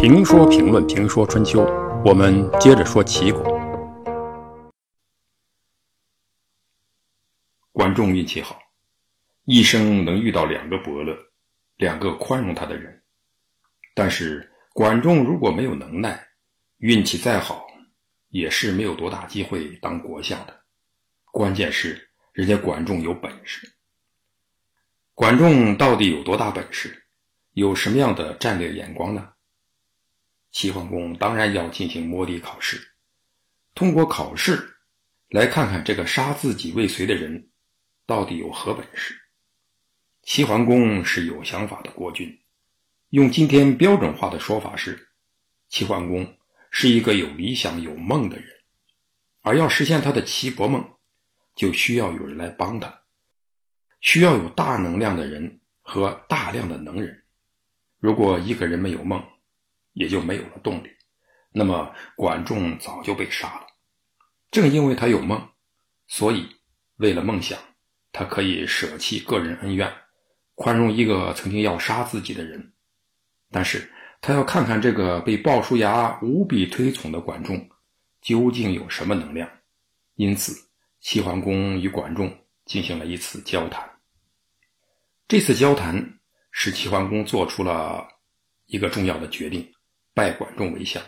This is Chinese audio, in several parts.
评说评论评说春秋，我们接着说齐国。管仲运气好，一生能遇到两个伯乐，两个宽容他的人。但是管仲如果没有能耐，运气再好，也是没有多大机会当国相的。关键是人家管仲有本事。管仲到底有多大本事？有什么样的战略眼光呢？齐桓公当然要进行摸底考试，通过考试来看看这个杀自己未遂的人到底有何本事。齐桓公是有想法的国君，用今天标准化的说法是，齐桓公是一个有理想、有梦的人，而要实现他的齐国梦，就需要有人来帮他，需要有大能量的人和大量的能人。如果一个人没有梦，也就没有了动力，那么管仲早就被杀了。正因为他有梦，所以为了梦想，他可以舍弃个人恩怨，宽容一个曾经要杀自己的人。但是他要看看这个被鲍叔牙无比推崇的管仲究竟有什么能量。因此，齐桓公与管仲进行了一次交谈。这次交谈使齐桓公做出了一个重要的决定。拜管仲为相，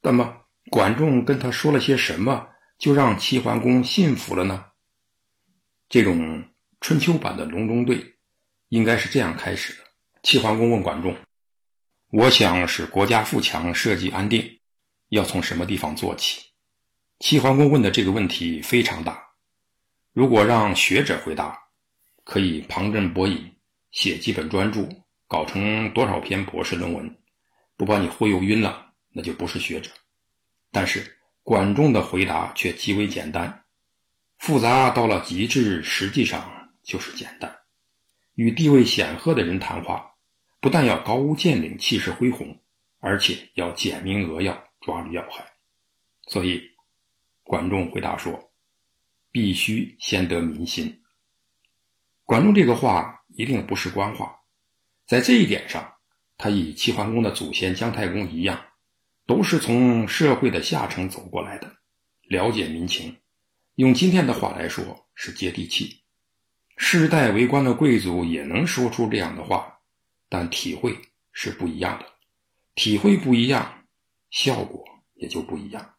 那么管仲跟他说了些什么，就让齐桓公信服了呢？这种春秋版的隆中对，应该是这样开始的：齐桓公问管仲：“我想使国家富强、社稷安定，要从什么地方做起？”齐桓公问的这个问题非常大，如果让学者回答，可以旁征博引，写几本专著，搞成多少篇博士论文。不把你忽悠晕了，那就不是学者。但是管仲的回答却极为简单，复杂到了极致，实际上就是简单。与地位显赫的人谈话，不但要高屋建瓴、气势恢宏，而且要简明扼要、抓住要害。所以，管仲回答说：“必须先得民心。”管仲这个话一定不是官话，在这一点上。他与齐桓公的祖先姜太公一样，都是从社会的下层走过来的，了解民情。用今天的话来说，是接地气。世代为官的贵族也能说出这样的话，但体会是不一样的。体会不一样，效果也就不一样。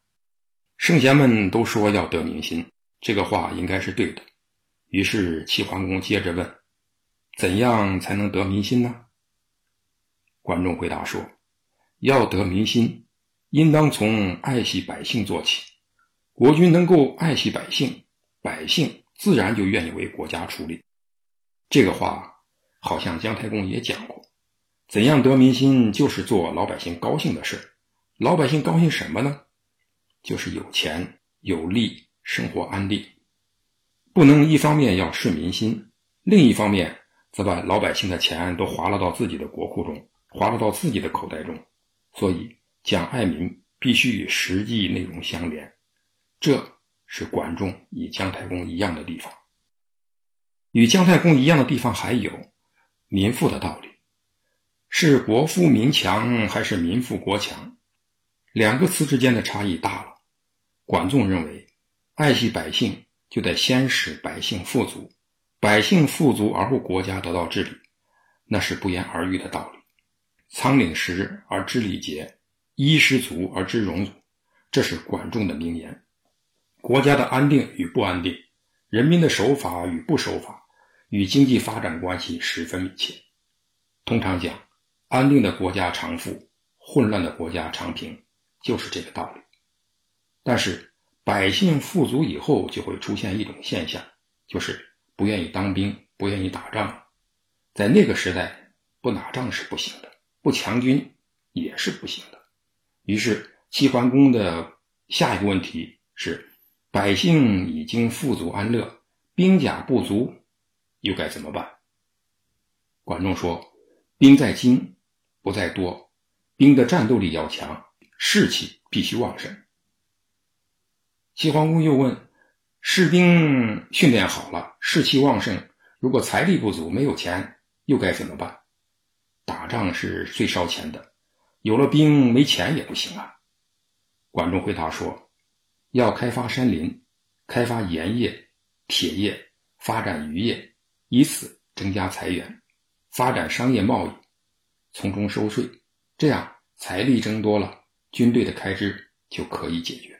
圣贤们都说要得民心，这个话应该是对的。于是齐桓公接着问：怎样才能得民心呢？观众回答说：“要得民心，应当从爱惜百姓做起。国君能够爱惜百姓，百姓自然就愿意为国家出力。”这个话好像姜太公也讲过。怎样得民心，就是做老百姓高兴的事。老百姓高兴什么呢？就是有钱有利，生活安定。不能一方面要顺民心，另一方面则把老百姓的钱都划拉到自己的国库中。划入到自己的口袋中，所以讲爱民必须与实际内容相连，这是管仲与姜太公一样的地方。与姜太公一样的地方还有民富的道理，是国富民强还是民富国强？两个词之间的差异大了。管仲认为，爱惜百姓就得先使百姓富足，百姓富足而后国家得到治理，那是不言而喻的道理。仓廪实而知礼节，衣食足而知荣辱，这是管仲的名言。国家的安定与不安定，人民的守法与不守法，与经济发展关系十分密切。通常讲，安定的国家常富，混乱的国家常平，就是这个道理。但是，百姓富足以后，就会出现一种现象，就是不愿意当兵，不愿意打仗。在那个时代，不打仗是不行的。不强军也是不行的。于是齐桓公的下一个问题是：百姓已经富足安乐，兵甲不足，又该怎么办？管仲说：“兵在精，不在多。兵的战斗力要强，士气必须旺盛。”齐桓公又问：“士兵训练好了，士气旺盛，如果财力不足，没有钱，又该怎么办？”打仗是最烧钱的，有了兵没钱也不行啊。管仲回答说：“要开发山林，开发盐业、铁业，发展渔业，以此增加财源，发展商业贸易，从中收税，这样财力增多了，军队的开支就可以解决。”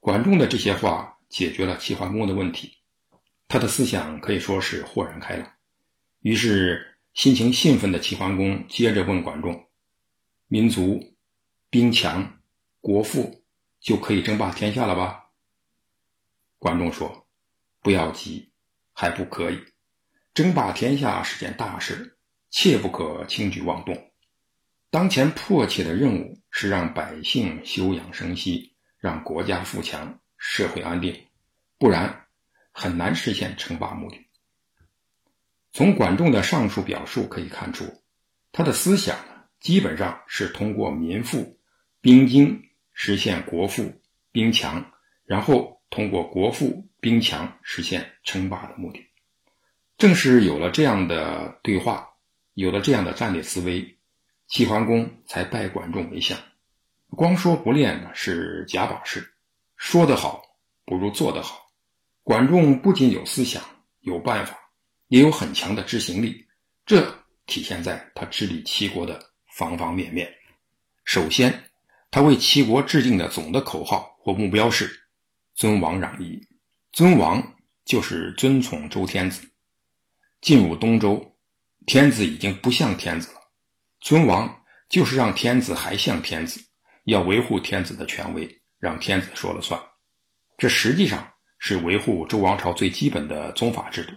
管仲的这些话解决了齐桓公的问题，他的思想可以说是豁然开朗。于是，心情兴奋的齐桓公接着问管仲：“民族、兵强、国富，就可以争霸天下了吧？”管仲说：“不要急，还不可以。争霸天下是件大事，切不可轻举妄动。当前迫切的任务是让百姓休养生息，让国家富强，社会安定，不然很难实现称霸目的。”从管仲的上述表述可以看出，他的思想基本上是通过民富、兵精实现国富、兵强，然后通过国富、兵强实现称霸的目的。正是有了这样的对话，有了这样的战略思维，齐桓公才拜管仲为相。光说不练呢是假把式，说得好不如做得好。管仲不仅有思想，有办法。也有很强的执行力，这体现在他治理齐国的方方面面。首先，他为齐国制定的总的口号或目标是“尊王攘夷”。尊王就是尊崇周天子。进入东周，天子已经不像天子了，尊王就是让天子还像天子，要维护天子的权威，让天子说了算。这实际上是维护周王朝最基本的宗法制度。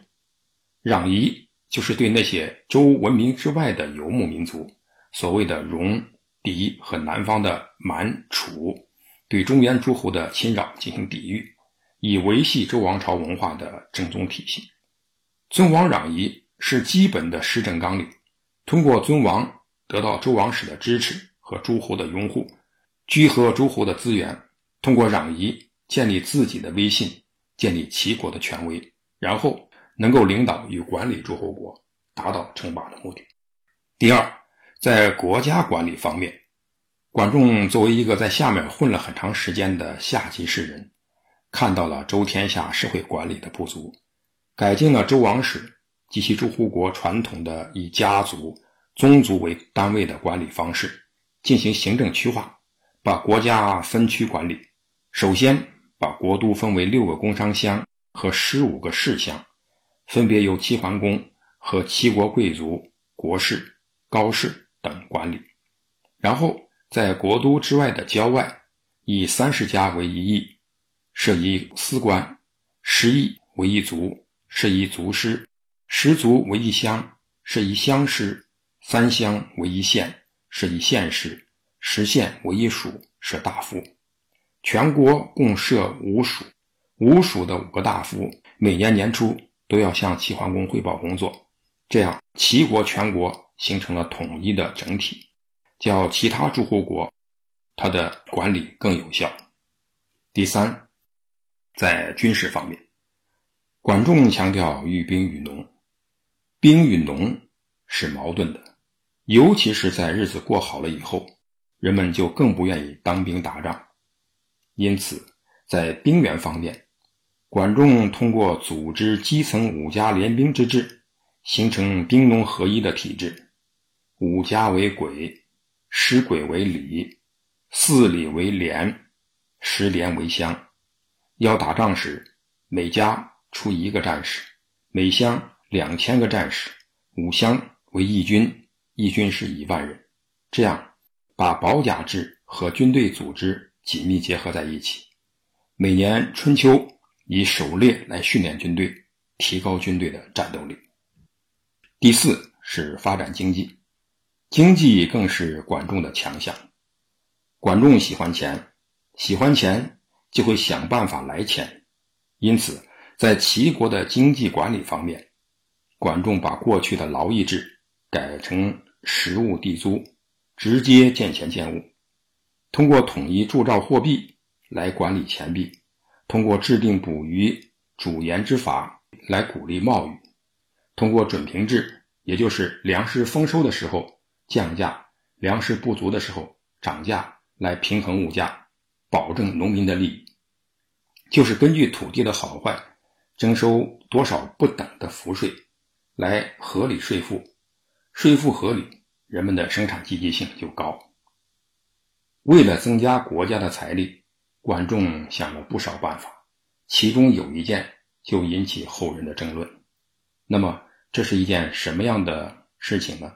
攘夷就是对那些周文明之外的游牧民族，所谓的戎、狄和南方的蛮、楚，对中原诸侯的侵扰进行抵御，以维系周王朝文化的正宗体系。尊王攘夷是基本的施政纲领，通过尊王得到周王室的支持和诸侯的拥护，聚合诸侯的资源，通过攘夷建立自己的威信，建立齐国的权威，然后。能够领导与管理诸侯国，达到称霸的目的。第二，在国家管理方面，管仲作为一个在下面混了很长时间的下级士人，看到了周天下社会管理的不足，改进了周王室及其诸侯国传统的以家族、宗族为单位的管理方式，进行行政区划，把国家分区管理。首先，把国都分为六个工商乡和十五个市乡。分别由齐桓公和齐国贵族、国士、高士等管理，然后在国都之外的郊外，以三十家为一邑，设一司官；十邑为一族，设一族师；十族为一乡，设一乡师；三乡为一县，设一县师；十县为一属，设大夫。全国共设五属，五属的五个大夫，每年年初。都要向齐桓公汇报工作，这样齐国全国形成了统一的整体，较其他诸侯国，他的管理更有效。第三，在军事方面，管仲强调寓兵于农，兵与农是矛盾的，尤其是在日子过好了以后，人们就更不愿意当兵打仗，因此在兵源方面。管仲通过组织基层五家联兵之制，形成兵农合一的体制。五家为轨，十轨为里，四里为连，十连为乡。要打仗时，每家出一个战士，每乡两千个战士，五乡为一军，一军是一万人。这样，把保甲制和军队组织紧密结合在一起。每年春秋。以狩猎来训练军队，提高军队的战斗力。第四是发展经济，经济更是管仲的强项。管仲喜欢钱，喜欢钱就会想办法来钱。因此，在齐国的经济管理方面，管仲把过去的劳役制改成实物地租，直接见钱见物，通过统一铸造货币来管理钱币。通过制定捕鱼主盐之法来鼓励贸易，通过准平制，也就是粮食丰收的时候降价，粮食不足的时候涨价来平衡物价，保证农民的利益，就是根据土地的好坏征收多少不等的赋税，来合理税负，税负合理，人们的生产积极性就高。为了增加国家的财力，管仲想了不少办法，其中有一件就引起后人的争论。那么，这是一件什么样的事情呢？